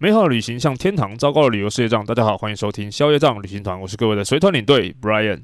美好的旅行像天堂，糟糕的旅游是业障。大家好，欢迎收听消业障旅行团，我是各位的随团领队 Brian。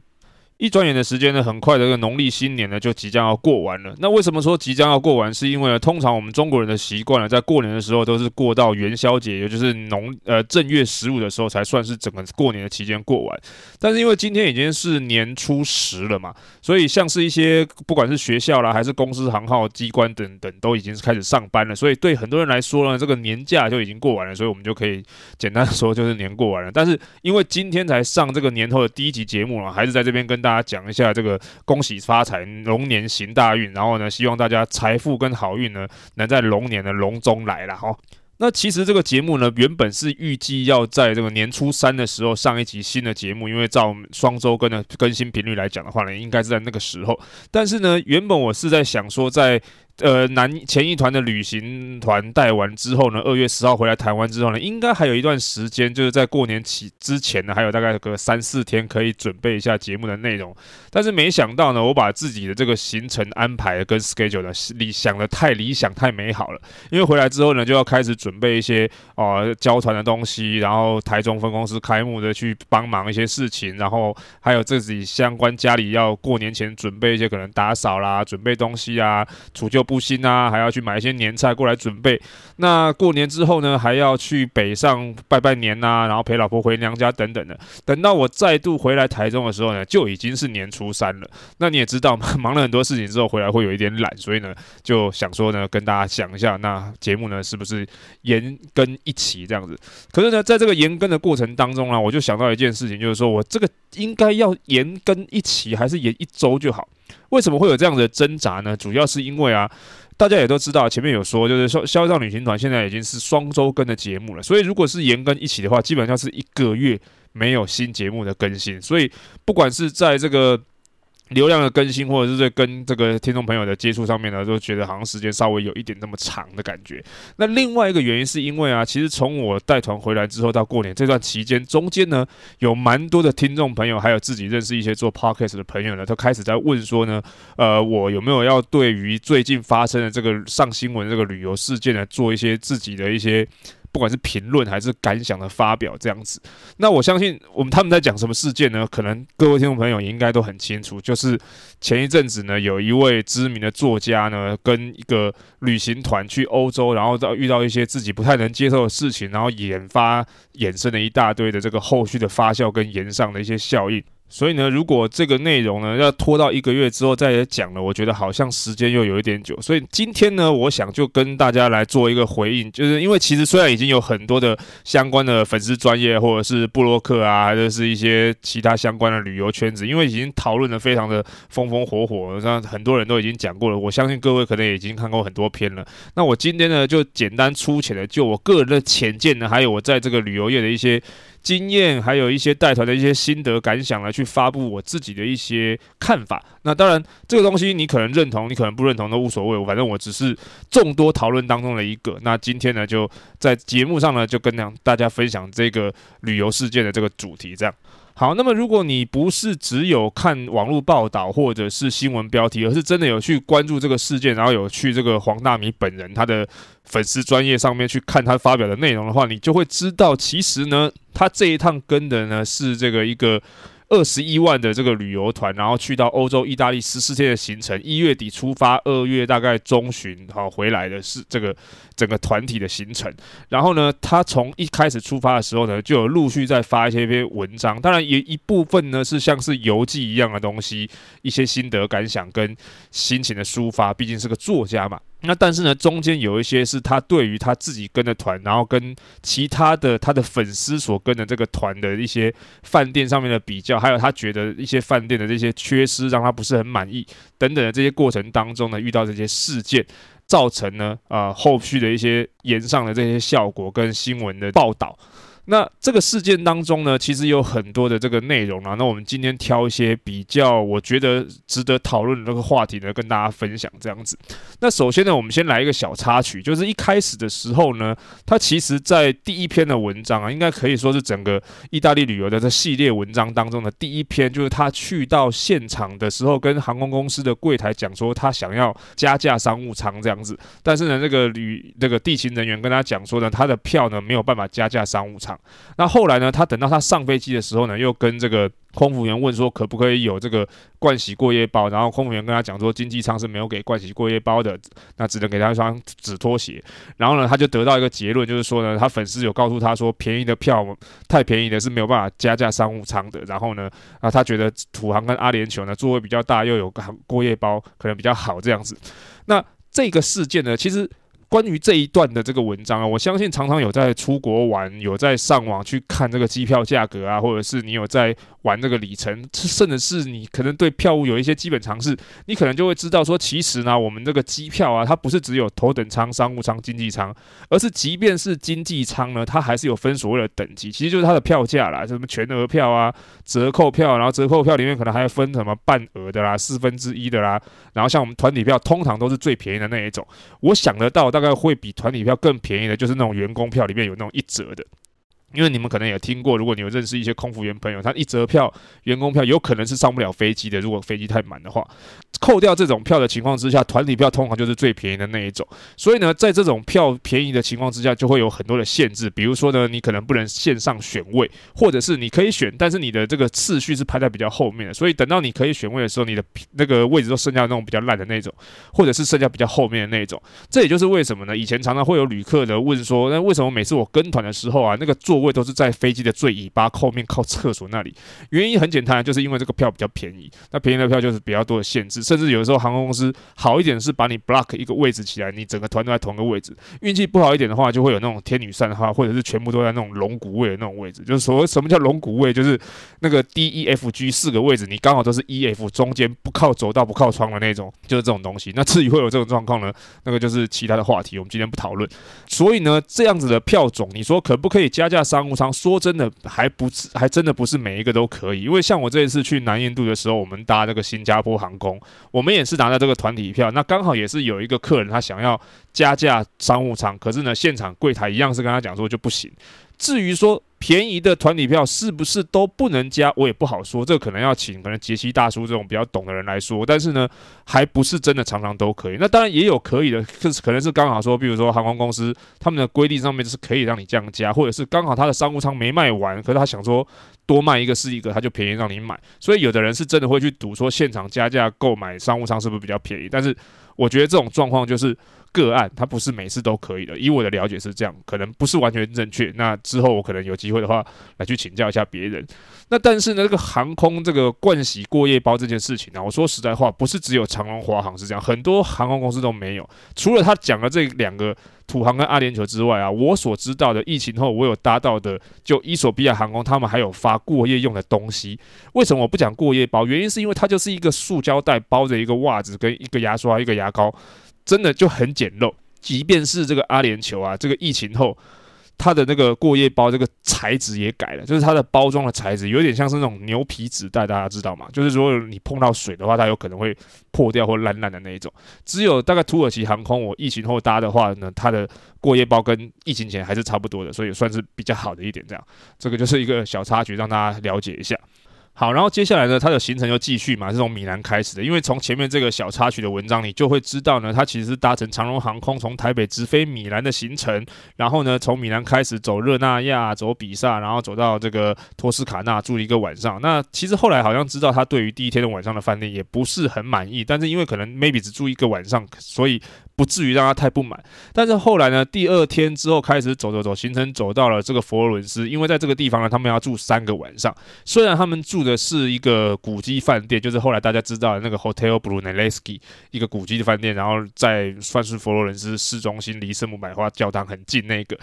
一转眼的时间呢，很快的，这个农历新年呢就即将要过完了。那为什么说即将要过完？是因为呢，通常我们中国人的习惯呢，在过年的时候都是过到元宵节，也就是农呃正月十五的时候才算是整个过年的期间过完。但是因为今天已经是年初十了嘛，所以像是一些不管是学校啦，还是公司行号机关等等，都已经开始上班了。所以对很多人来说呢，这个年假就已经过完了，所以我们就可以简单说就是年过完了。但是因为今天才上这个年头的第一集节目了，还是在这边跟大家讲一下这个。恭喜发财，龙年行大运。然后呢，希望大家财富跟好运呢，能在龙年的龙中来了哈。那其实这个节目呢，原本是预计要在这个年初三的时候上一集新的节目，因为照双周更的更新频率来讲的话呢，应该是在那个时候。但是呢，原本我是在想说在。呃，南前一团的旅行团带完之后呢，二月十号回来台湾之后呢，应该还有一段时间，就是在过年期之前呢，还有大概个三四天可以准备一下节目的内容。但是没想到呢，我把自己的这个行程安排跟 schedule 呢理想的太理想太美好了，因为回来之后呢，就要开始准备一些呃交团的东西，然后台中分公司开幕的去帮忙一些事情，然后还有自己相关家里要过年前准备一些可能打扫啦、准备东西啊、除旧。布新啊，还要去买一些年菜过来准备。那过年之后呢，还要去北上拜拜年呐、然后陪老婆回娘家等等的。等到我再度回来台中的时候呢，就已经是年初三了。那你也知道，忙了很多事情之后回来会有一点懒，所以呢，就想说呢，跟大家讲一下，那节目呢是不是延更一期这样子？可是呢，在这个延更的过程当中呢，我就想到一件事情，就是说我这个应该要延更一期，还是延一周就好？为什么会有这样的挣扎呢？主要是因为啊，大家也都知道，前面有说，就是说，肖战旅行团现在已经是双周更的节目了，所以如果是延更一起的话，基本上是一个月没有新节目的更新，所以不管是在这个。流量的更新，或者是在跟这个听众朋友的接触上面呢，都觉得好像时间稍微有一点那么长的感觉。那另外一个原因是因为啊，其实从我带团回来之后到过年这段期间，中间呢有蛮多的听众朋友，还有自己认识一些做 podcast 的朋友呢，都开始在问说呢，呃，我有没有要对于最近发生的这个上新闻这个旅游事件呢，做一些自己的一些。不管是评论还是感想的发表，这样子，那我相信我们他们在讲什么事件呢？可能各位听众朋友应该都很清楚，就是前一阵子呢，有一位知名的作家呢，跟一个旅行团去欧洲，然后到遇到一些自己不太能接受的事情，然后引发衍生了一大堆的这个后续的发酵跟延上的一些效应。所以呢，如果这个内容呢要拖到一个月之后再来讲了，我觉得好像时间又有一点久。所以今天呢，我想就跟大家来做一个回应，就是因为其实虽然已经有很多的相关的粉丝专业或者是布洛克啊，或者是一些其他相关的旅游圈子，因为已经讨论得非常的风风火火，像很多人都已经讲过了。我相信各位可能也已经看过很多篇了。那我今天呢，就简单粗浅的就我个人的浅见呢，还有我在这个旅游业的一些。经验，还有一些带团的一些心得感想来去发布我自己的一些看法。那当然，这个东西你可能认同，你可能不认同都无所谓。反正我只是众多讨论当中的一个。那今天呢，就在节目上呢，就跟大家分享这个旅游事件的这个主题，这样。好，那么如果你不是只有看网络报道或者是新闻标题，而是真的有去关注这个事件，然后有去这个黄大米本人他的粉丝专业上面去看他发表的内容的话，你就会知道，其实呢，他这一趟跟的呢是这个一个。二十一万的这个旅游团，然后去到欧洲、意大利十四天的行程，一月底出发，二月大概中旬好回来的是这个整个团体的行程。然后呢，他从一开始出发的时候呢，就有陆续在发一些篇文章，当然也一部分呢是像是游记一样的东西，一些心得感想跟心情的抒发，毕竟是个作家嘛。那但是呢，中间有一些是他对于他自己跟的团，然后跟其他的他的粉丝所跟的这个团的一些饭店上面的比较，还有他觉得一些饭店的这些缺失让他不是很满意等等的这些过程当中呢，遇到这些事件，造成呢啊、后续的一些延上的这些效果跟新闻的报道。那这个事件当中呢，其实有很多的这个内容啊。那我们今天挑一些比较我觉得值得讨论的这个话题呢，跟大家分享这样子。那首先呢，我们先来一个小插曲，就是一开始的时候呢，他其实在第一篇的文章啊，应该可以说是整个意大利旅游的这系列文章当中的第一篇，就是他去到现场的时候，跟航空公司的柜台讲说他想要加价商务舱这样子。但是呢，那个旅那个地勤人员跟他讲说呢，他的票呢没有办法加价商务舱。那后来呢，他等到他上飞机的时候呢，又跟这个空服员问说，可不可以有这个盥洗过夜包？然后空服员跟他讲说，经济舱是没有给盥洗过夜包的，那只能给他一双纸拖鞋。然后呢，他就得到一个结论，就是说呢，他粉丝有告诉他说，便宜的票太便宜的是没有办法加价商务舱的。然后呢，啊，他觉得土航跟阿联酋呢座位比较大，又有个过夜包，可能比较好这样子。那这个事件呢，其实。关于这一段的这个文章啊，我相信常常有在出国玩，有在上网去看这个机票价格啊，或者是你有在。玩这个里程，甚至是你可能对票务有一些基本常识，你可能就会知道说，其实呢，我们这个机票啊，它不是只有头等舱、商务舱、经济舱，而是即便是经济舱呢，它还是有分所谓的等级，其实就是它的票价啦，什么全额票啊、折扣票，然后折扣票里面可能还要分什么半额的啦、四分之一的啦，然后像我们团体票，通常都是最便宜的那一种。我想得到，大会比团体票更便宜的，就是那种员工票里面有那种一折的。因为你们可能也听过，如果你有认识一些空服员朋友，他一折票、员工票有可能是上不了飞机的。如果飞机太满的话，扣掉这种票的情况之下，团体票通常就是最便宜的那一种。所以呢，在这种票便宜的情况之下，就会有很多的限制。比如说呢，你可能不能线上选位，或者是你可以选，但是你的这个次序是排在比较后面的。所以等到你可以选位的时候，你的那个位置都剩下那种比较烂的那种，或者是剩下比较后面的那种。这也就是为什么呢？以前常常会有旅客的问说，那为什么每次我跟团的时候啊，那个座位位都是在飞机的最尾巴后面靠厕所那里，原因很简单，就是因为这个票比较便宜。那便宜的票就是比较多的限制，甚至有的时候航空公司好一点是把你 block 一个位置起来，你整个团都在同一个位置。运气不好一点的话，就会有那种天女散花，或者是全部都在那种龙骨位的那种位置。就是所谓什么叫龙骨位，就是那个 D E F G 四个位置，你刚好都是 E F 中间不靠走道不靠窗的那种，就是这种东西。那至于会有这种状况呢，那个就是其他的话题，我们今天不讨论。所以呢，这样子的票种，你说可不可以加价商务舱？说真的，还不是，还真的不是每一个都可以。因为像我这一次去南印度的时候，我们搭这个新加坡航空，我们也是拿到这个团体票。那刚好也是有一个客人他想要加价商务舱，可是呢，现场柜台一样是跟他讲说就不行。至于说，便宜的团体票是不是都不能加？我也不好说，这可能要请可能杰西大叔这种比较懂的人来说。但是呢，还不是真的常常都可以。那当然也有可以的，就是可能是刚好说，比如说航空公司他们的规定上面是可以让你这样加，或者是刚好他的商务舱没卖完，可是他想说多卖一个是一个，他就便宜让你买。所以有的人是真的会去赌说现场加价购买商务舱是不是比较便宜？但是我觉得这种状况就是。个案，它不是每次都可以的。以我的了解是这样，可能不是完全正确。那之后我可能有机会的话，来去请教一下别人。那但是呢，这个航空这个惯洗过夜包这件事情呢，我说实在话，不是只有长荣、华航是这样，很多航空公司都没有。除了他讲的这两个土航跟阿联酋之外啊，我所知道的疫情后我有搭到的，就伊索比亚航空，他们还有发过夜用的东西。为什么我不讲过夜包？原因是因为它就是一个塑胶袋包着一个袜子跟一个牙刷、一个牙膏。真的就很简陋，即便是这个阿联酋啊，这个疫情后，它的那个过夜包这个材质也改了，就是它的包装的材质有点像是那种牛皮纸袋，大家知道吗？就是如果你碰到水的话，它有可能会破掉或烂烂的那一种。只有大概土耳其航空，我疫情后搭的话呢，它的过夜包跟疫情前还是差不多的，所以算是比较好的一点。这样，这个就是一个小插曲，让大家了解一下。好，然后接下来呢，他的行程就继续嘛，是从米兰开始的。因为从前面这个小插曲的文章，你就会知道呢，他其实是搭乘长荣航空从台北直飞米兰的行程，然后呢，从米兰开始走热那亚，走比萨，然后走到这个托斯卡纳住一个晚上。那其实后来好像知道他对于第一天的晚上的饭店也不是很满意，但是因为可能 maybe 只住一个晚上，所以。不至于让他太不满，但是后来呢，第二天之后开始走走走，行程走到了这个佛罗伦斯，因为在这个地方呢，他们要住三个晚上。虽然他们住的是一个古迹饭店，就是后来大家知道的那个 Hotel Brunelleschi，一个古迹的饭店，然后在算是佛罗伦斯市中心，离圣母百花教堂很近那个。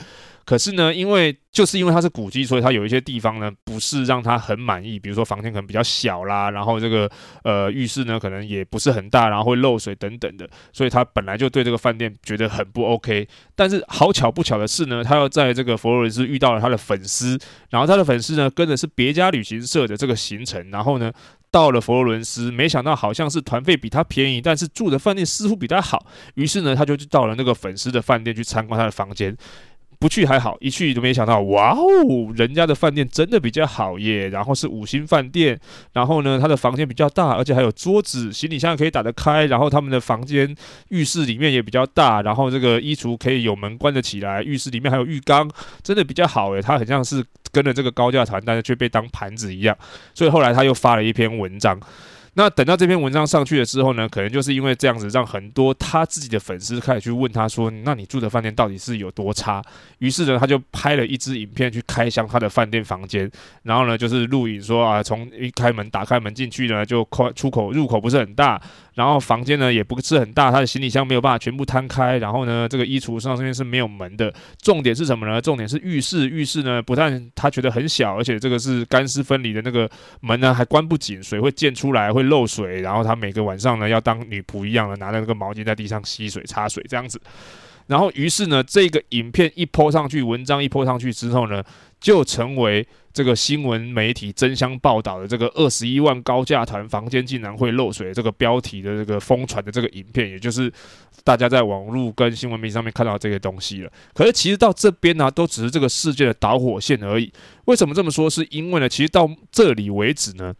可是呢，因为就是因为它是古迹，所以它有一些地方呢不是让他很满意，比如说房间可能比较小啦，然后这个呃浴室呢可能也不是很大，然后会漏水等等的，所以他本来就对这个饭店觉得很不 OK。但是好巧不巧的是呢，他又在这个佛罗伦斯遇到了他的粉丝，然后他的粉丝呢跟的是别家旅行社的这个行程，然后呢到了佛罗伦斯，没想到好像是团费比他便宜，但是住的饭店似乎比他好，于是呢他就去到了那个粉丝的饭店去参观他的房间。不去还好，一去就没想到，哇哦，人家的饭店真的比较好耶。然后是五星饭店，然后呢，他的房间比较大，而且还有桌子、行李箱可以打得开。然后他们的房间浴室里面也比较大，然后这个衣橱可以有门关得起来，浴室里面还有浴缸，真的比较好诶。他很像是跟了这个高价团，但是却被当盘子一样。所以后来他又发了一篇文章。那等到这篇文章上去了之后呢，可能就是因为这样子，让很多他自己的粉丝开始去问他说：“那你住的饭店到底是有多差？”于是呢，他就拍了一支影片去开箱他的饭店房间，然后呢，就是录影说啊，从一开门打开门进去呢，就口出口入口不是很大。然后房间呢也不是很大，他的行李箱没有办法全部摊开。然后呢，这个衣橱上这边是没有门的。重点是什么呢？重点是浴室，浴室呢不但他觉得很小，而且这个是干湿分离的那个门呢还关不紧，水会溅出来，会漏水。然后他每个晚上呢要当女仆一样的拿着那个毛巾在地上吸水擦水这样子。然后于是呢，这个影片一泼上去，文章一泼上去之后呢，就成为这个新闻媒体争相报道的这个二十一万高价团房间竟然会漏水这个标题的这个疯传的这个影片，也就是大家在网络跟新闻媒体上面看到这些东西了。可是其实到这边呢，都只是这个事件的导火线而已。为什么这么说？是因为呢，其实到这里为止呢，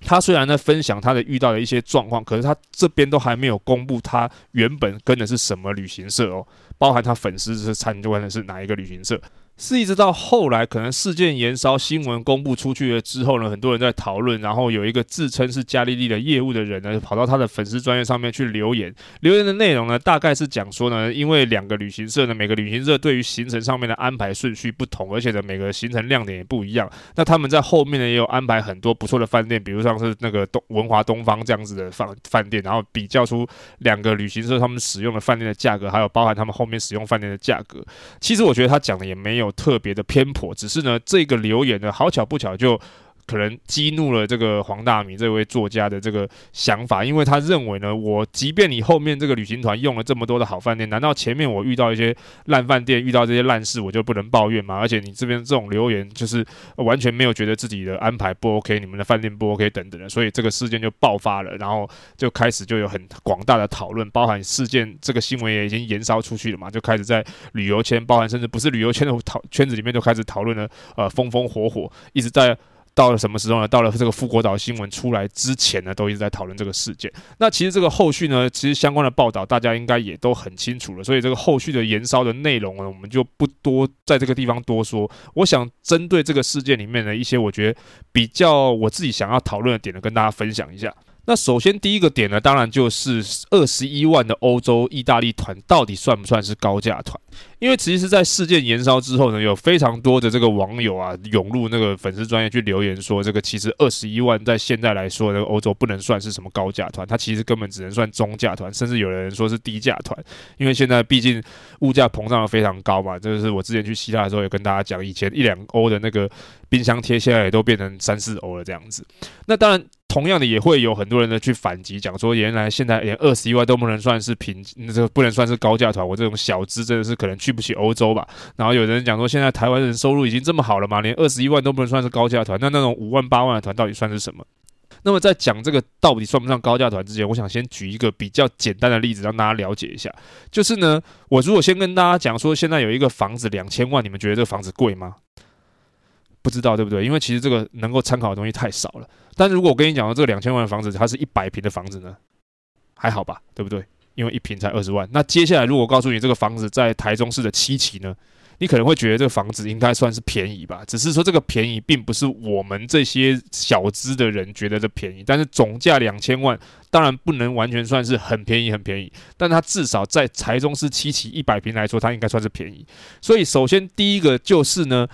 他虽然在分享他的遇到的一些状况，可是他这边都还没有公布他原本跟的是什么旅行社哦，包含他粉丝是参观的是哪一个旅行社。是一直到后来，可能事件延烧，新闻公布出去了之后呢，很多人在讨论，然后有一个自称是加利利的业务的人呢，跑到他的粉丝专页上面去留言。留言的内容呢，大概是讲说呢，因为两个旅行社呢，每个旅行社对于行程上面的安排顺序不同，而且呢，每个行程亮点也不一样。那他们在后面呢，也有安排很多不错的饭店，比如像是那个东文华东方这样子的饭饭店，然后比较出两个旅行社他们使用的饭店的价格，还有包含他们后面使用饭店的价格。其实我觉得他讲的也没有。有特别的偏颇，只是呢，这个留言呢，好巧不巧就。可能激怒了这个黄大米这位作家的这个想法，因为他认为呢，我即便你后面这个旅行团用了这么多的好饭店，难道前面我遇到一些烂饭店，遇到这些烂事，我就不能抱怨吗？而且你这边这种留言，就是完全没有觉得自己的安排不 OK，你们的饭店不 OK 等等的，所以这个事件就爆发了，然后就开始就有很广大的讨论，包含事件这个新闻也已经延烧出去了嘛，就开始在旅游圈，包含甚至不是旅游圈的讨圈子里面就开始讨论了，呃，风风火火，一直在。到了什么时候呢？到了这个富国岛新闻出来之前呢，都一直在讨论这个事件。那其实这个后续呢，其实相关的报道大家应该也都很清楚了。所以这个后续的延烧的内容呢，我们就不多在这个地方多说。我想针对这个事件里面的一些我觉得比较我自己想要讨论的点呢，跟大家分享一下。那首先第一个点呢，当然就是二十一万的欧洲意大利团到底算不算是高价团？因为其实，在事件延烧之后呢，有非常多的这个网友啊涌入那个粉丝专业去留言说，这个其实二十一万在现在来说，那个欧洲不能算是什么高价团，它其实根本只能算中价团，甚至有人说是低价团。因为现在毕竟物价膨胀的非常高嘛，这个是我之前去希腊的时候也跟大家讲，以前一两欧的那个冰箱贴，现在也都变成三四欧了这样子。那当然。同样的，也会有很多人呢去反击，讲说原来现在连二十一万都不能算是平，这个不能算是高价团。我这种小资真的是可能去不起欧洲吧。然后有人讲说，现在台湾人收入已经这么好了吗？连二十一万都不能算是高价团，那那种五万八万的团到底算是什么？那么在讲这个到底算不算高价团之前，我想先举一个比较简单的例子，让大家了解一下。就是呢，我如果先跟大家讲说，现在有一个房子两千万，你们觉得这个房子贵吗？不知道对不对？因为其实这个能够参考的东西太少了。但是如果我跟你讲说这个两千万的房子，它是一百平的房子呢，还好吧，对不对？因为一平才二十万。那接下来如果告诉你这个房子在台中市的七期呢，你可能会觉得这个房子应该算是便宜吧？只是说这个便宜并不是我们这些小资的人觉得的便宜。但是总价两千万，当然不能完全算是很便宜很便宜，但它至少在台中市七期一百平来说，它应该算是便宜。所以首先第一个就是呢。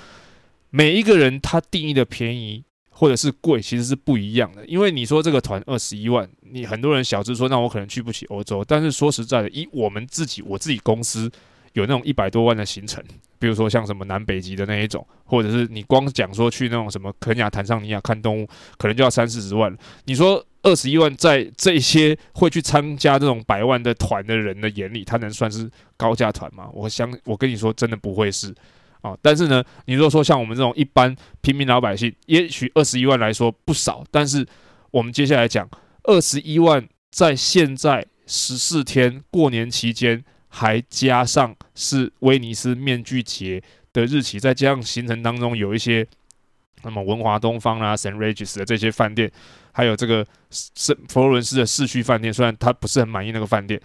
每一个人他定义的便宜或者是贵，其实是不一样的。因为你说这个团二十一万，你很多人小资说，那我可能去不起欧洲。但是说实在的，以我们自己我自己公司有那种一百多万的行程，比如说像什么南北极的那一种，或者是你光讲说去那种什么肯亚、坦桑尼亚看动物，可能就要三四十万。你说二十一万，在这些会去参加这种百万的团的人的眼里，他能算是高价团吗？我想，我跟你说，真的不会是啊。但是呢，你如果说像我们这种一般平民老百姓，也许二十一万来说不少，但是我们接下来讲二十一万，在现在十四天过年期间。还加上是威尼斯面具节的日期，再加上行程当中有一些，那么文华东方啊、St. Regis 的这些饭店，还有这个圣佛罗伦斯的市区饭店，虽然他不是很满意那个饭店，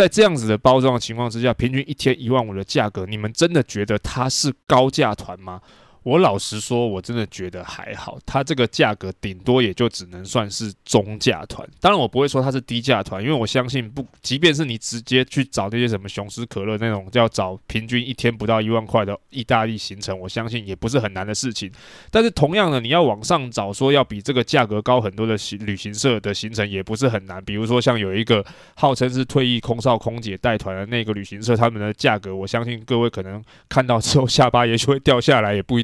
在这样子的包装的情况之下，平均一天一万五的价格，你们真的觉得它是高价团吗？我老实说，我真的觉得还好，它这个价格顶多也就只能算是中价团。当然，我不会说它是低价团，因为我相信不，即便是你直接去找那些什么雄狮可乐那种，要找平均一天不到一万块的意大利行程，我相信也不是很难的事情。但是同样的，你要往上找，说要比这个价格高很多的行旅行社的行程，也不是很难。比如说，像有一个号称是退役空少空姐带团的那个旅行社，他们的价格，我相信各位可能看到之后 下巴也许会掉下来，也不一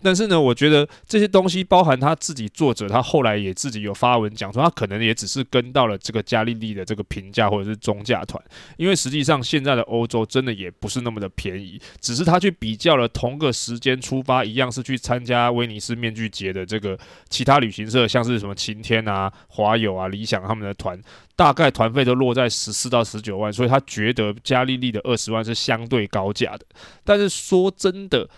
但是呢，我觉得这些东西包含他自己作者，他后来也自己有发文讲说，他可能也只是跟到了这个加利利的这个平价或者是中价团，因为实际上现在的欧洲真的也不是那么的便宜，只是他去比较了同个时间出发，一样是去参加威尼斯面具节的这个其他旅行社，像是什么晴天啊、华友啊、理想他们的团，大概团费都落在十四到十九万，所以他觉得加利利的二十万是相对高价的。但是说真的。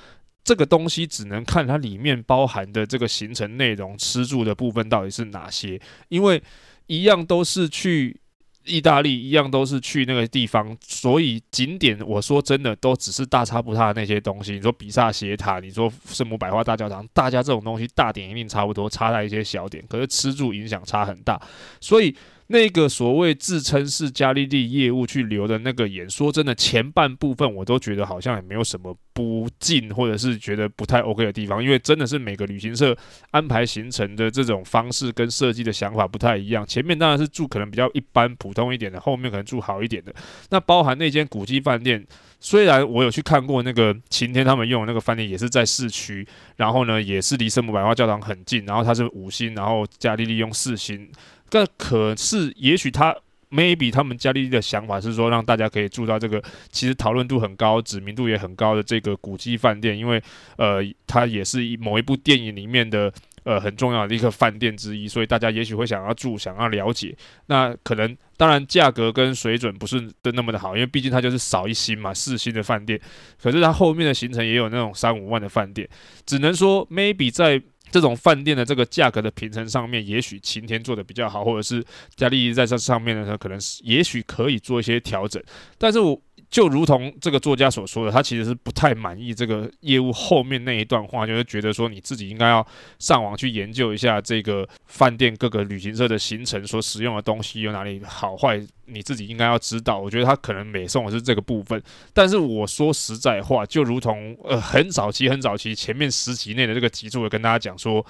这个东西只能看它里面包含的这个行程内容、吃住的部分到底是哪些，因为一样都是去意大利，一样都是去那个地方，所以景点我说真的都只是大差不差的那些东西。你说比萨斜塔，你说圣母百花大教堂，大家这种东西大点一定差不多，差在一些小点，可是吃住影响差很大，所以。那个所谓自称是加利利业务去留的那个演说，真的前半部分我都觉得好像也没有什么不尽，或者是觉得不太 OK 的地方，因为真的是每个旅行社安排行程的这种方式跟设计的想法不太一样。前面当然是住可能比较一般普通一点的，后面可能住好一点的。那包含那间古迹饭店，虽然我有去看过那个晴天他们用的那个饭店，也是在市区，然后呢也是离圣母百花教堂很近，然后它是五星，然后加利利用四星。但可是，也许他 maybe 他们加利利的想法是说，让大家可以住到这个其实讨论度很高、知名度也很高的这个古迹饭店，因为呃，它也是一某一部电影里面的呃很重要的一个饭店之一，所以大家也许会想要住、想要了解。那可能当然价格跟水准不是的那么的好，因为毕竟它就是少一星嘛，四星的饭店。可是它后面的行程也有那种三五万的饭店，只能说 maybe 在。这种饭店的这个价格的平衡上面，也许晴天做的比较好，或者是加利利在这上面的时候，可能是也许可以做一些调整，但是我。就如同这个作家所说的，他其实是不太满意这个业务后面那一段话，就是觉得说你自己应该要上网去研究一下这个饭店各个旅行社的行程所使用的东西有哪里好坏，你自己应该要知道。我觉得他可能美送的是这个部分，但是我说实在话，就如同呃很早期很早期前面十集内的这个集数，我跟大家讲说，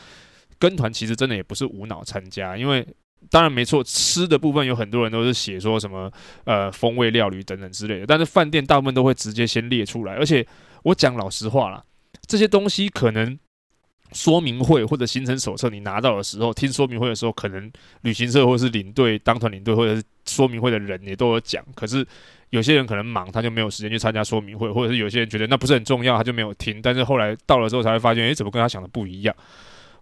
跟团其实真的也不是无脑参加，因为。当然没错，吃的部分有很多人都是写说什么呃风味料理等等之类的，但是饭店大部分都会直接先列出来。而且我讲老实话啦，这些东西可能说明会或者行程手册你拿到的时候，听说明会的时候，可能旅行社或是领队当团领队或者是说明会的人也都有讲。可是有些人可能忙，他就没有时间去参加说明会，或者是有些人觉得那不是很重要，他就没有听。但是后来到了之后才会发现，诶，怎么跟他想的不一样？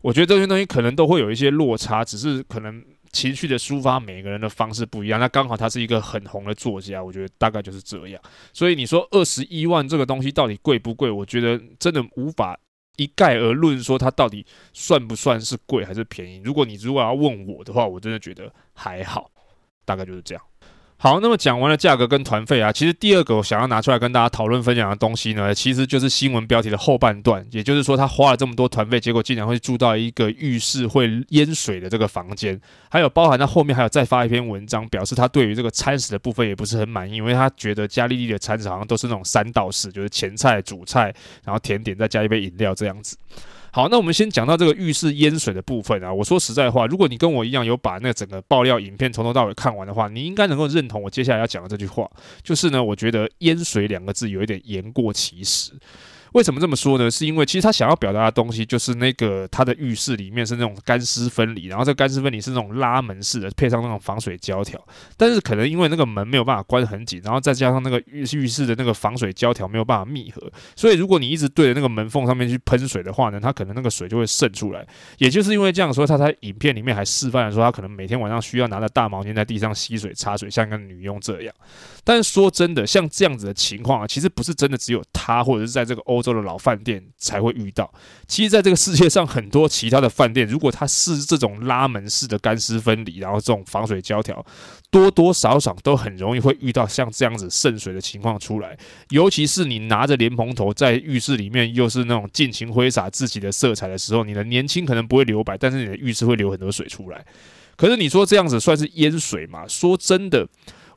我觉得这些东西可能都会有一些落差，只是可能。情绪的抒发，每个人的方式不一样。那刚好他是一个很红的作家，我觉得大概就是这样。所以你说二十一万这个东西到底贵不贵？我觉得真的无法一概而论，说它到底算不算是贵还是便宜。如果你如果要问我的话，我真的觉得还好，大概就是这样。好，那么讲完了价格跟团费啊，其实第二个我想要拿出来跟大家讨论分享的东西呢，其实就是新闻标题的后半段，也就是说他花了这么多团费，结果竟然会住到一个浴室会淹水的这个房间，还有包含他后面还有再发一篇文章，表示他对于这个餐食的部分也不是很满意，因为他觉得加利利的餐食好像都是那种三道式，就是前菜、主菜，然后甜点再加一杯饮料这样子。好，那我们先讲到这个浴室淹水的部分啊。我说实在话，如果你跟我一样有把那整个爆料影片从头到尾看完的话，你应该能够认同我接下来要讲的这句话，就是呢，我觉得淹水两个字有一点言过其实。为什么这么说呢？是因为其实他想要表达的东西就是那个他的浴室里面是那种干湿分离，然后这干湿分离是那种拉门式的，配上那种防水胶条。但是可能因为那个门没有办法关得很紧，然后再加上那个浴浴室的那个防水胶条没有办法密合，所以如果你一直对着那个门缝上面去喷水的话呢，它可能那个水就会渗出来。也就是因为这样说，他在影片里面还示范了说，他可能每天晚上需要拿着大毛巾在地上吸水擦水，像个女佣这样。但是说真的，像这样子的情况啊，其实不是真的只有他或者是在这个欧洲洲的老饭店才会遇到。其实，在这个世界上，很多其他的饭店，如果它是这种拉门式的干湿分离，然后这种防水胶条，多多少少都很容易会遇到像这样子渗水的情况出来。尤其是你拿着莲蓬头在浴室里面，又是那种尽情挥洒自己的色彩的时候，你的年轻可能不会留白，但是你的浴室会流很多水出来。可是你说这样子算是淹水吗？说真的。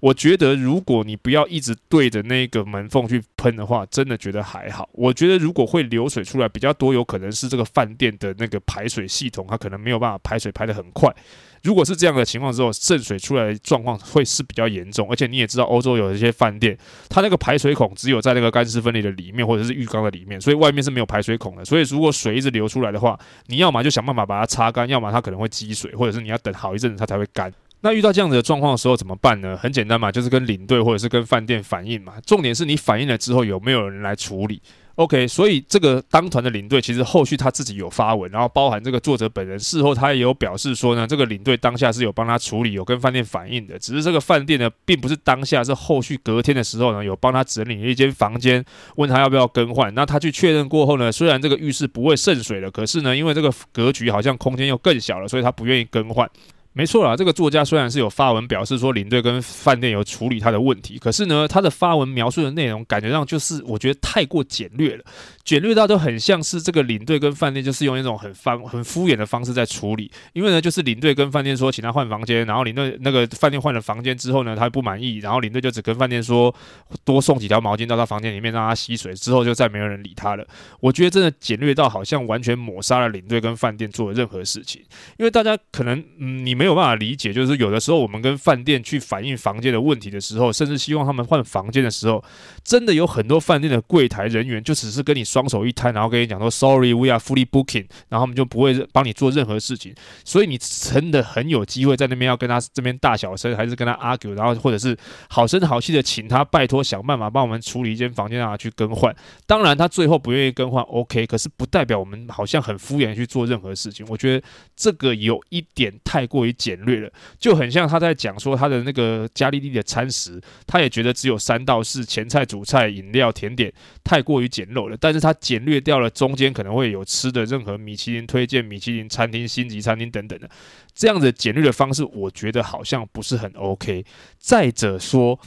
我觉得，如果你不要一直对着那个门缝去喷的话，真的觉得还好。我觉得，如果会流水出来比较多，有可能是这个饭店的那个排水系统，它可能没有办法排水排得很快。如果是这样的情况之后，渗水出来的状况会是比较严重。而且你也知道，欧洲有一些饭店，它那个排水孔只有在那个干湿分离的里面，或者是浴缸的里面，所以外面是没有排水孔的。所以如果水一直流出来的话，你要么就想办法把它擦干，要么它可能会积水，或者是你要等好一阵子它才会干。那遇到这样子的状况的时候怎么办呢？很简单嘛，就是跟领队或者是跟饭店反映嘛。重点是你反映了之后有没有人来处理？OK，所以这个当团的领队其实后续他自己有发文，然后包含这个作者本人事后他也有表示说呢，这个领队当下是有帮他处理，有跟饭店反映的。只是这个饭店呢，并不是当下，是后续隔天的时候呢，有帮他整理一间房间，问他要不要更换。那他去确认过后呢，虽然这个浴室不会渗水了，可是呢，因为这个格局好像空间又更小了，所以他不愿意更换。没错啦，这个作家虽然是有发文表示说领队跟饭店有处理他的问题，可是呢，他的发文描述的内容感觉上就是我觉得太过简略了，简略到都很像是这个领队跟饭店就是用一种很方很敷衍的方式在处理。因为呢，就是领队跟饭店说请他换房间，然后领队那个饭店换了房间之后呢，他不满意，然后领队就只跟饭店说多送几条毛巾到他房间里面让他吸水，之后就再没有人理他了。我觉得真的简略到好像完全抹杀了领队跟饭店做的任何事情，因为大家可能嗯你。没有办法理解，就是有的时候我们跟饭店去反映房间的问题的时候，甚至希望他们换房间的时候，真的有很多饭店的柜台人员就只是跟你双手一摊，然后跟你讲说 “Sorry, we are fully booking”，然后他们就不会帮你做任何事情。所以你真的很有机会在那边要跟他这边大小声，还是跟他 argue，然后或者是好声好气的请他拜托想办法帮我们处理一间房间让他去更换。当然他最后不愿意更换，OK，可是不代表我们好像很敷衍去做任何事情。我觉得这个有一点太过于。简略了，就很像他在讲说他的那个加利利的餐食，他也觉得只有三道是前菜、主菜、饮料、甜点，太过于简陋了。但是他简略掉了中间可能会有吃的任何米其林推荐、米其林餐厅、星级餐厅等等的，这样子简略的方式，我觉得好像不是很 OK。再者说，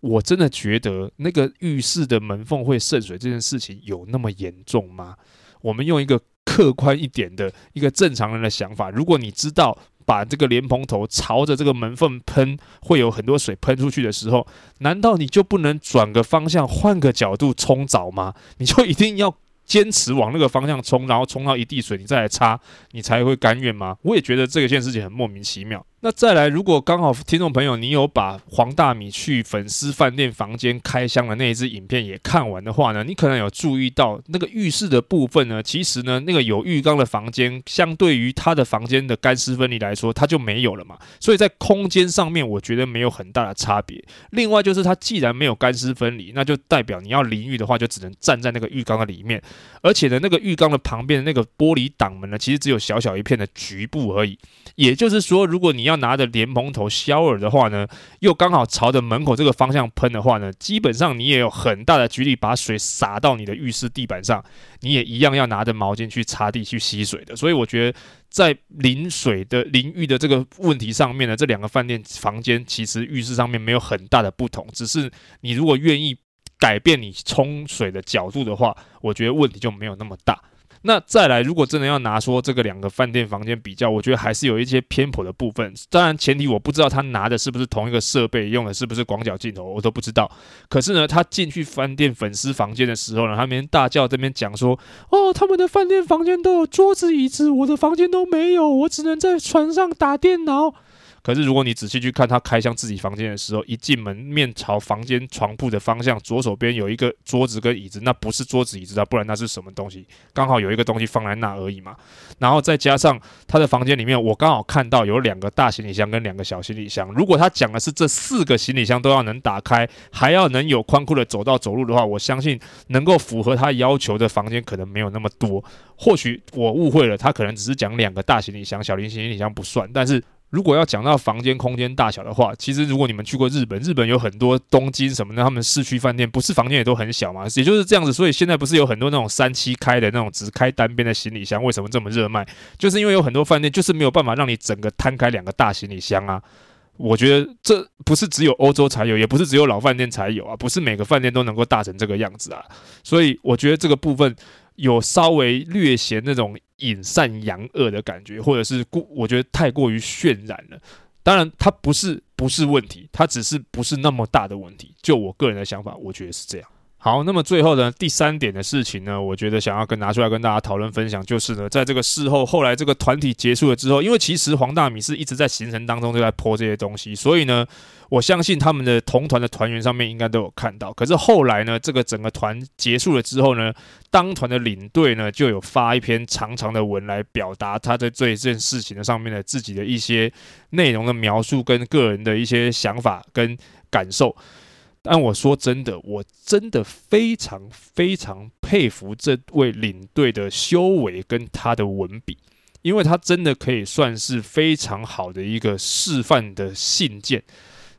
我真的觉得那个浴室的门缝会渗水这件事情有那么严重吗？我们用一个客观一点的一个正常人的想法，如果你知道。把这个莲蓬头朝着这个门缝喷，会有很多水喷出去的时候，难道你就不能转个方向，换个角度冲澡吗？你就一定要坚持往那个方向冲，然后冲到一地水，你再来擦，你才会甘愿吗？我也觉得这件事情很莫名其妙。那再来，如果刚好听众朋友你有把黄大米去粉丝饭店房间开箱的那一支影片也看完的话呢，你可能有注意到那个浴室的部分呢，其实呢那个有浴缸的房间，相对于他的房间的干湿分离来说，它就没有了嘛。所以在空间上面，我觉得没有很大的差别。另外就是它既然没有干湿分离，那就代表你要淋浴的话，就只能站在那个浴缸的里面，而且呢那个浴缸的旁边的那个玻璃挡门呢，其实只有小小一片的局部而已。也就是说，如果你要要拿着莲蓬头消耳的话呢，又刚好朝着门口这个方向喷的话呢，基本上你也有很大的几率把水洒到你的浴室地板上，你也一样要拿着毛巾去擦地去吸水的。所以我觉得在淋水的淋浴的这个问题上面呢，这两个饭店房间其实浴室上面没有很大的不同，只是你如果愿意改变你冲水的角度的话，我觉得问题就没有那么大。那再来，如果真的要拿说这个两个饭店房间比较，我觉得还是有一些偏颇的部分。当然，前提我不知道他拿的是不是同一个设备，用的是不是广角镜头，我都不知道。可是呢，他进去饭店粉丝房间的时候呢，他们大叫这边讲说：“哦，他们的饭店房间都有桌子椅子，我的房间都没有，我只能在床上打电脑。”可是，如果你仔细去看他开箱自己房间的时候，一进门面朝房间床铺的方向，左手边有一个桌子跟椅子，那不是桌子椅子啊，不然那是什么东西？刚好有一个东西放在那而已嘛。然后再加上他的房间里面，我刚好看到有两个大行李箱跟两个小行李箱。如果他讲的是这四个行李箱都要能打开，还要能有宽阔的走道走路的话，我相信能够符合他要求的房间可能没有那么多。或许我误会了，他可能只是讲两个大行李箱，小型行李箱不算，但是。如果要讲到房间空间大小的话，其实如果你们去过日本，日本有很多东京什么的，他们市区饭店不是房间也都很小嘛，也就是这样子。所以现在不是有很多那种三七开的那种只开单边的行李箱，为什么这么热卖？就是因为有很多饭店就是没有办法让你整个摊开两个大行李箱啊。我觉得这不是只有欧洲才有，也不是只有老饭店才有啊，不是每个饭店都能够大成这个样子啊。所以我觉得这个部分。有稍微略显那种隐善扬恶的感觉，或者是过，我觉得太过于渲染了。当然，它不是不是问题，它只是不是那么大的问题。就我个人的想法，我觉得是这样。好，那么最后呢，第三点的事情呢，我觉得想要跟拿出来跟大家讨论分享，就是呢，在这个事后后来这个团体结束了之后，因为其实黄大米是一直在行程当中就在泼这些东西，所以呢，我相信他们的同团的团员上面应该都有看到。可是后来呢，这个整个团结束了之后呢，当团的领队呢就有发一篇长长的文来表达他在这一件事情的上面的自己的一些内容的描述跟个人的一些想法跟感受。但我说真的，我真的非常非常佩服这位领队的修为跟他的文笔，因为他真的可以算是非常好的一个示范的信件，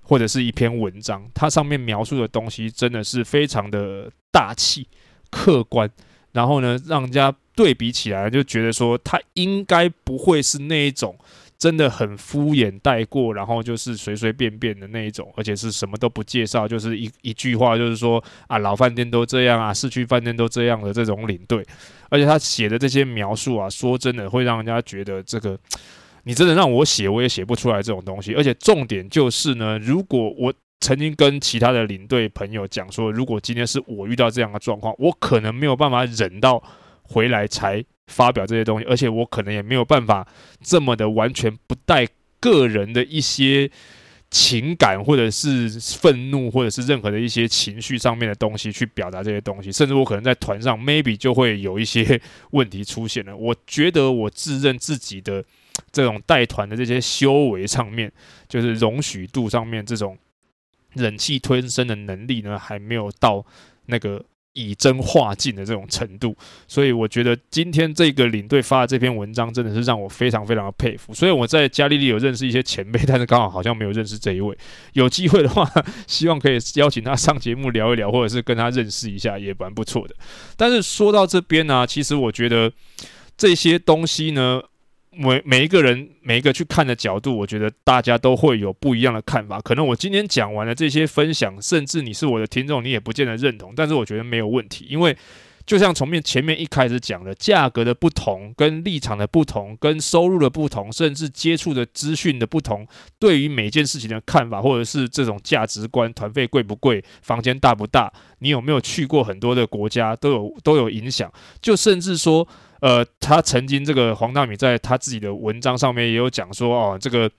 或者是一篇文章。它上面描述的东西真的是非常的大气、客观，然后呢，让人家对比起来就觉得说他应该不会是那一种。真的很敷衍带过，然后就是随随便便的那一种，而且是什么都不介绍，就是一一句话，就是说啊，老饭店都这样啊，市区饭店都这样的这种领队，而且他写的这些描述啊，说真的会让人家觉得这个，你真的让我写我也写不出来这种东西，而且重点就是呢，如果我曾经跟其他的领队朋友讲说，如果今天是我遇到这样的状况，我可能没有办法忍到回来才。发表这些东西，而且我可能也没有办法这么的完全不带个人的一些情感，或者是愤怒，或者是任何的一些情绪上面的东西去表达这些东西，甚至我可能在团上 maybe 就会有一些问题出现了。我觉得我自认自己的这种带团的这些修为上面，就是容许度上面这种忍气吞声的能力呢，还没有到那个。以真化境的这种程度，所以我觉得今天这个领队发的这篇文章真的是让我非常非常的佩服。所以我在加利利有认识一些前辈，但是刚好好像没有认识这一位。有机会的话，希望可以邀请他上节目聊一聊，或者是跟他认识一下，也蛮不错的。但是说到这边呢，其实我觉得这些东西呢。每每一个人每一个去看的角度，我觉得大家都会有不一样的看法。可能我今天讲完了这些分享，甚至你是我的听众，你也不见得认同。但是我觉得没有问题，因为就像从面前面一开始讲的，价格的不同、跟立场的不同、跟收入的不同，甚至接触的资讯的不同，对于每件事情的看法，或者是这种价值观，团费贵不贵，房间大不大，你有没有去过很多的国家，都有都有影响。就甚至说。呃，他曾经这个黄大米在他自己的文章上面也有讲说，哦，这个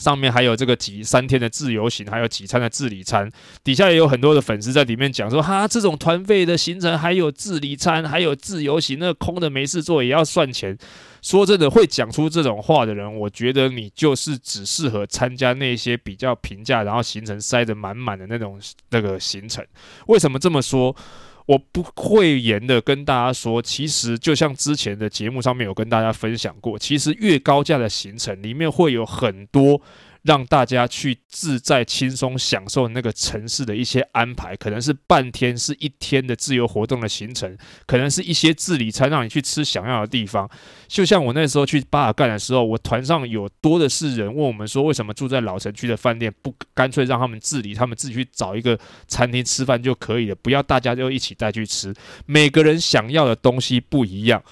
上面还有这个几三天的自由行，还有几餐的自理餐，底下也有很多的粉丝在里面讲说，哈，这种团费的行程还有自理餐，还有自由行，那空的没事做也要算钱。说真的，会讲出这种话的人，我觉得你就是只适合参加那些比较平价，然后行程塞得满满的那种那个行程。为什么这么说？我不会言的跟大家说，其实就像之前的节目上面有跟大家分享过，其实越高价的行程里面会有很多。让大家去自在轻松享受那个城市的一些安排，可能是半天、是一天的自由活动的行程，可能是一些自理餐，让你去吃想要的地方。就像我那时候去巴尔干的时候，我团上有多的是人问我们说，为什么住在老城区的饭店不干脆让他们自理，他们自己去找一个餐厅吃饭就可以了，不要大家就一起带去吃。每个人想要的东西不一样。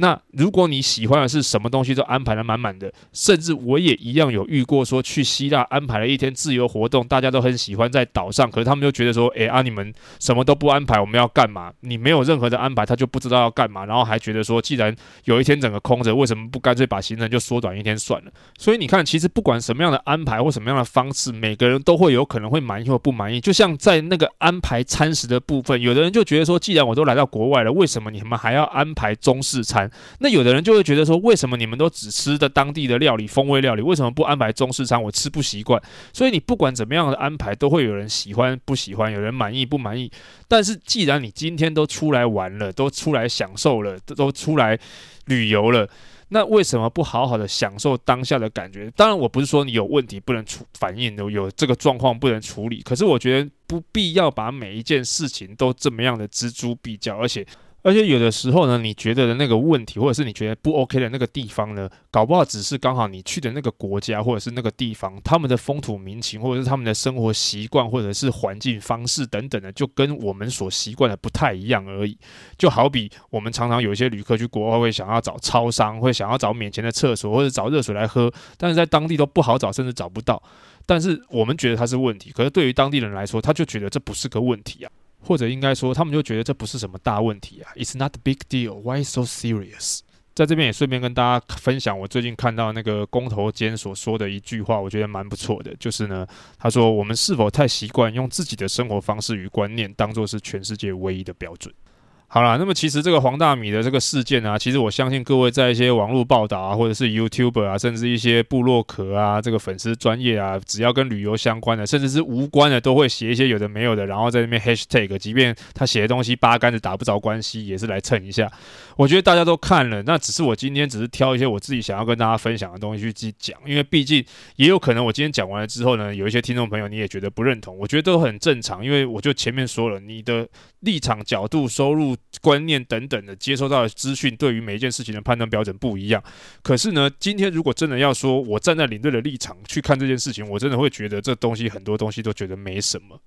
那如果你喜欢的是什么东西都安排得满满的，甚至我也一样有遇过说去希腊安排了一天自由活动，大家都很喜欢在岛上，可是他们就觉得说，诶啊，你们什么都不安排，我们要干嘛？你没有任何的安排，他就不知道要干嘛，然后还觉得说，既然有一天整个空着，为什么不干脆把行程就缩短一天算了？所以你看，其实不管什么样的安排或什么样的方式，每个人都会有可能会满意或不满意。就像在那个安排餐食的部分，有的人就觉得说，既然我都来到国外了，为什么你们还要安排中式餐？那有的人就会觉得说，为什么你们都只吃的当地的料理、风味料理，为什么不安排中式餐？我吃不习惯。所以你不管怎么样的安排，都会有人喜欢不喜欢，有人满意不满意。但是既然你今天都出来玩了，都出来享受了，都出来旅游了。那为什么不好好的享受当下的感觉？当然，我不是说你有问题不能处反应，有有这个状况不能处理。可是我觉得不必要把每一件事情都这么样的锱铢必较，而且。而且有的时候呢，你觉得的那个问题，或者是你觉得不 OK 的那个地方呢，搞不好只是刚好你去的那个国家，或者是那个地方，他们的风土民情，或者是他们的生活习惯，或者是环境方式等等的，就跟我们所习惯的不太一样而已。就好比我们常常有一些旅客去国外会想要找超商，会想要找免钱的厕所，或者找热水来喝，但是在当地都不好找，甚至找不到。但是我们觉得它是问题，可是对于当地人来说，他就觉得这不是个问题啊。或者应该说，他们就觉得这不是什么大问题啊，It's not a big deal. Why so serious？在这边也顺便跟大家分享，我最近看到那个工头间所说的一句话，我觉得蛮不错的，就是呢，他说：“我们是否太习惯用自己的生活方式与观念当做是全世界唯一的标准？”好啦，那么其实这个黄大米的这个事件啊，其实我相信各位在一些网络报道啊，或者是 YouTuber 啊，甚至一些部落客啊，这个粉丝专业啊，只要跟旅游相关的，甚至是无关的，都会写一些有的没有的，然后在那边 Hashtag，即便他写的东西八竿子打不着关系，也是来蹭一下。我觉得大家都看了，那只是我今天只是挑一些我自己想要跟大家分享的东西去去讲，因为毕竟也有可能我今天讲完了之后呢，有一些听众朋友你也觉得不认同，我觉得都很正常，因为我就前面说了，你的立场、角度、收入。观念等等的接收到的资讯，对于每一件事情的判断标准不一样。可是呢，今天如果真的要说，我站在领队的立场去看这件事情，我真的会觉得这东西很多东西都觉得没什么。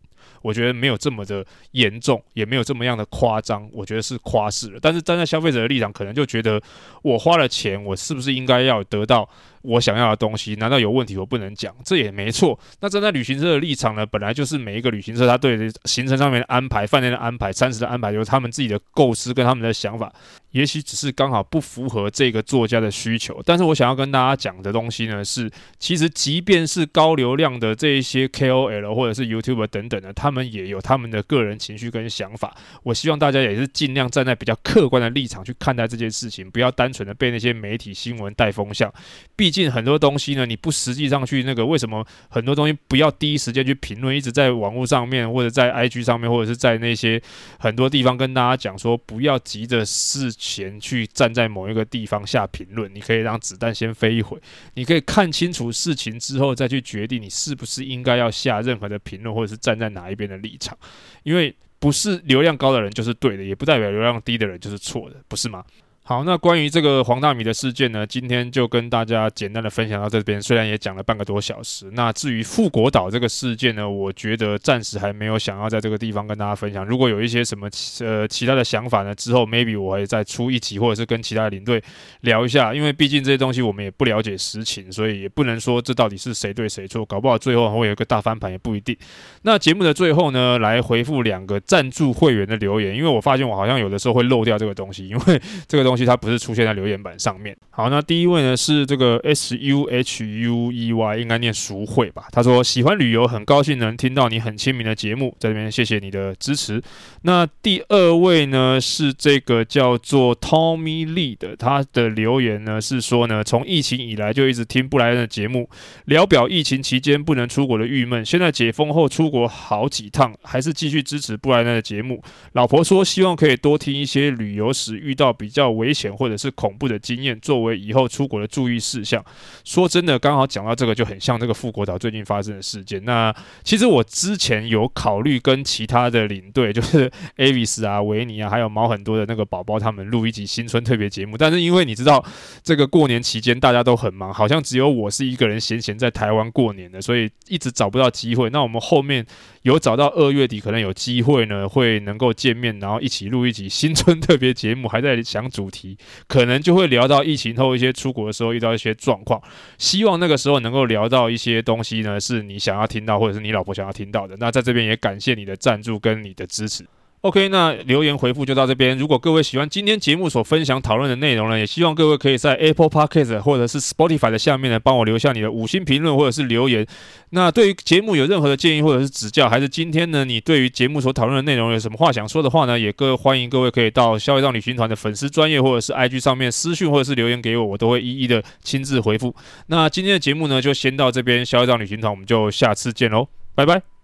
我觉得没有这么的严重，也没有这么样的夸张。我觉得是夸饰了。但是站在消费者的立场，可能就觉得我花了钱，我是不是应该要得到？我想要的东西，难道有问题我不能讲？这也没错。那站在旅行社的立场呢？本来就是每一个旅行社，他对行程上面的安排、饭店的安排、餐食的安排，就是他们自己的构思跟他们的想法。也许只是刚好不符合这个作家的需求，但是我想要跟大家讲的东西呢，是其实即便是高流量的这一些 KOL 或者是 YouTuber 等等的，他们也有他们的个人情绪跟想法。我希望大家也是尽量站在比较客观的立场去看待这件事情，不要单纯的被那些媒体新闻带风向。毕竟很多东西呢，你不实际上去那个，为什么很多东西不要第一时间去评论，一直在网络上面或者在 IG 上面或者是在那些很多地方跟大家讲说，不要急着事。前去站在某一个地方下评论，你可以让子弹先飞一会，你可以看清楚事情之后再去决定你是不是应该要下任何的评论，或者是站在哪一边的立场，因为不是流量高的人就是对的，也不代表流量低的人就是错的，不是吗？好，那关于这个黄大米的事件呢，今天就跟大家简单的分享到这边。虽然也讲了半个多小时，那至于富国岛这个事件呢，我觉得暂时还没有想要在这个地方跟大家分享。如果有一些什么呃其他的想法呢，之后 maybe 我会再出一集，或者是跟其他的领队聊一下。因为毕竟这些东西我们也不了解实情，所以也不能说这到底是谁对谁错，搞不好最后会有一个大翻盘也不一定。那节目的最后呢，来回复两个赞助会员的留言，因为我发现我好像有的时候会漏掉这个东西，因为这个东西。它不是出现在留言板上面。好，那第一位呢是这个 S U H U E Y，应该念熟会吧？他说喜欢旅游，很高兴能听到你很亲民的节目，在这边谢谢你的支持。那第二位呢是这个叫做 Tommy Lee 的，他的留言呢是说呢，从疫情以来就一直听布莱恩的节目，聊表疫情期间不能出国的郁闷，现在解封后出国好几趟，还是继续支持布莱恩的节目。老婆说希望可以多听一些旅游时遇到比较危险或者是恐怖的经验，作为以后出国的注意事项。说真的，刚好讲到这个，就很像这个富国岛最近发生的事件。那其实我之前有考虑跟其他的领队，就是 Avis 啊、维尼啊，还有毛很多的那个宝宝，他们录一集新春特别节目。但是因为你知道，这个过年期间大家都很忙，好像只有我是一个人闲闲在台湾过年的，所以一直找不到机会。那我们后面有找到二月底可能有机会呢，会能够见面，然后一起录一集新春特别节目，还在想主题，可能就会聊到疫情后一些出国的时候遇到一些状况。希望那个时候能够聊到一些东西呢，是你想要听到，或者是你老婆想要听到的。那在这边也感谢你的赞助跟你的支持。OK，那留言回复就到这边。如果各位喜欢今天节目所分享讨论的内容呢，也希望各位可以在 Apple Podcast 或者是 Spotify 的下面呢，帮我留下你的五星评论或者是留言。那对于节目有任何的建议或者是指教，还是今天呢，你对于节目所讨论的内容有什么话想说的话呢，也各位欢迎各位可以到消业障旅行团的粉丝专业或者是 IG 上面私讯或者是留言给我，我都会一一的亲自回复。那今天的节目呢，就先到这边，消业障旅行团我们就下次见喽，拜拜。